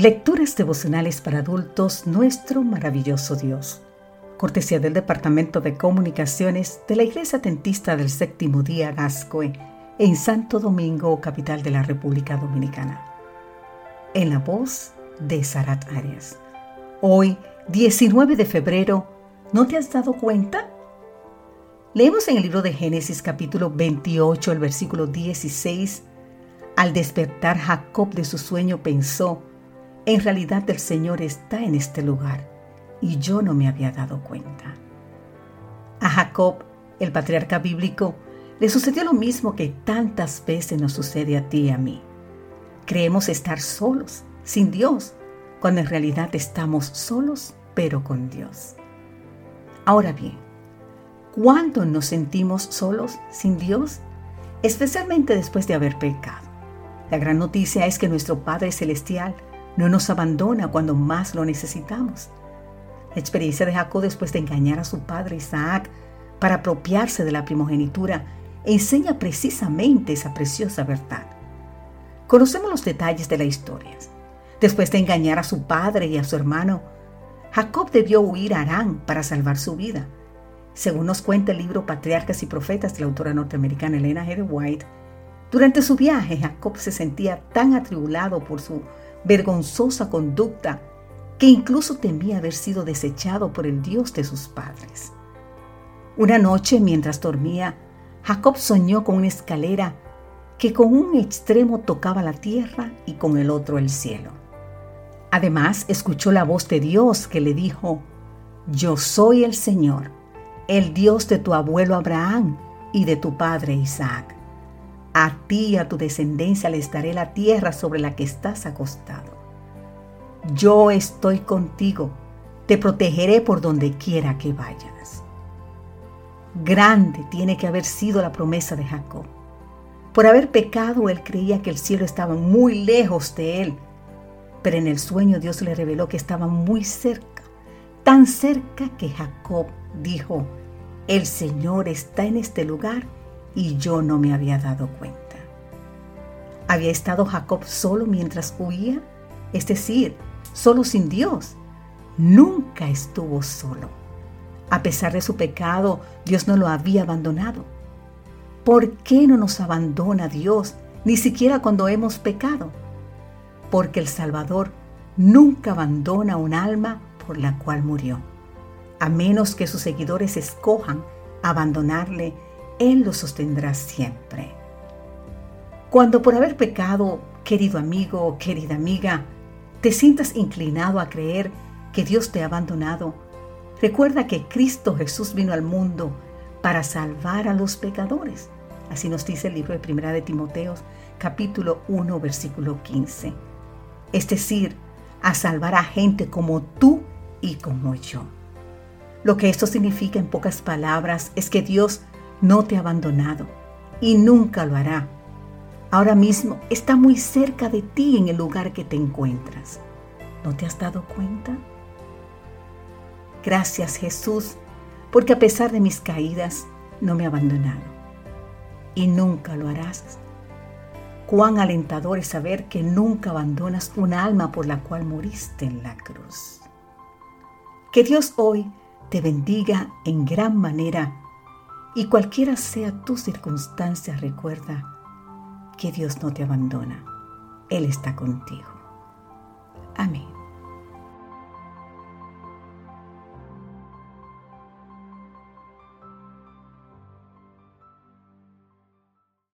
Lecturas devocionales para adultos, nuestro maravilloso Dios. Cortesía del Departamento de Comunicaciones de la Iglesia Atentista del Séptimo Día Gascoe, en Santo Domingo, capital de la República Dominicana. En la voz de Sarat Arias. Hoy, 19 de febrero, ¿no te has dado cuenta? Leemos en el libro de Génesis capítulo 28, el versículo 16. Al despertar Jacob de su sueño pensó, en realidad el Señor está en este lugar y yo no me había dado cuenta. A Jacob, el patriarca bíblico, le sucedió lo mismo que tantas veces nos sucede a ti y a mí. Creemos estar solos, sin Dios, cuando en realidad estamos solos, pero con Dios. Ahora bien, ¿cuándo nos sentimos solos, sin Dios? Especialmente después de haber pecado. La gran noticia es que nuestro Padre Celestial no nos abandona cuando más lo necesitamos. La experiencia de Jacob después de engañar a su padre Isaac para apropiarse de la primogenitura enseña precisamente esa preciosa verdad. Conocemos los detalles de la historia. Después de engañar a su padre y a su hermano, Jacob debió huir a Arán para salvar su vida. Según nos cuenta el libro Patriarcas y Profetas de la autora norteamericana Elena G. White, durante su viaje Jacob se sentía tan atribulado por su vergonzosa conducta que incluso temía haber sido desechado por el Dios de sus padres. Una noche, mientras dormía, Jacob soñó con una escalera que con un extremo tocaba la tierra y con el otro el cielo. Además, escuchó la voz de Dios que le dijo, Yo soy el Señor, el Dios de tu abuelo Abraham y de tu padre Isaac. A ti y a tu descendencia les daré la tierra sobre la que estás acostado. Yo estoy contigo, te protegeré por donde quiera que vayas. Grande tiene que haber sido la promesa de Jacob. Por haber pecado, él creía que el cielo estaba muy lejos de él, pero en el sueño Dios le reveló que estaba muy cerca, tan cerca que Jacob dijo, el Señor está en este lugar y yo no me había dado cuenta. ¿Había estado Jacob solo mientras huía? Es decir, solo sin Dios. Nunca estuvo solo. A pesar de su pecado, Dios no lo había abandonado. ¿Por qué no nos abandona Dios ni siquiera cuando hemos pecado? Porque el Salvador nunca abandona un alma por la cual murió, a menos que sus seguidores escojan abandonarle él lo sostendrá siempre. Cuando por haber pecado, querido amigo querida amiga, te sientas inclinado a creer que Dios te ha abandonado, recuerda que Cristo Jesús vino al mundo para salvar a los pecadores. Así nos dice el libro de Primera de Timoteo, capítulo 1, versículo 15. Es decir, a salvar a gente como tú y como yo. Lo que esto significa en pocas palabras es que Dios no te ha abandonado y nunca lo hará. Ahora mismo está muy cerca de ti en el lugar que te encuentras. ¿No te has dado cuenta? Gracias Jesús, porque a pesar de mis caídas, no me ha abandonado. Y nunca lo harás. Cuán alentador es saber que nunca abandonas un alma por la cual moriste en la cruz. Que Dios hoy te bendiga en gran manera y cualquiera sea tu circunstancia, recuerda que Dios no te abandona. Él está contigo. Amén.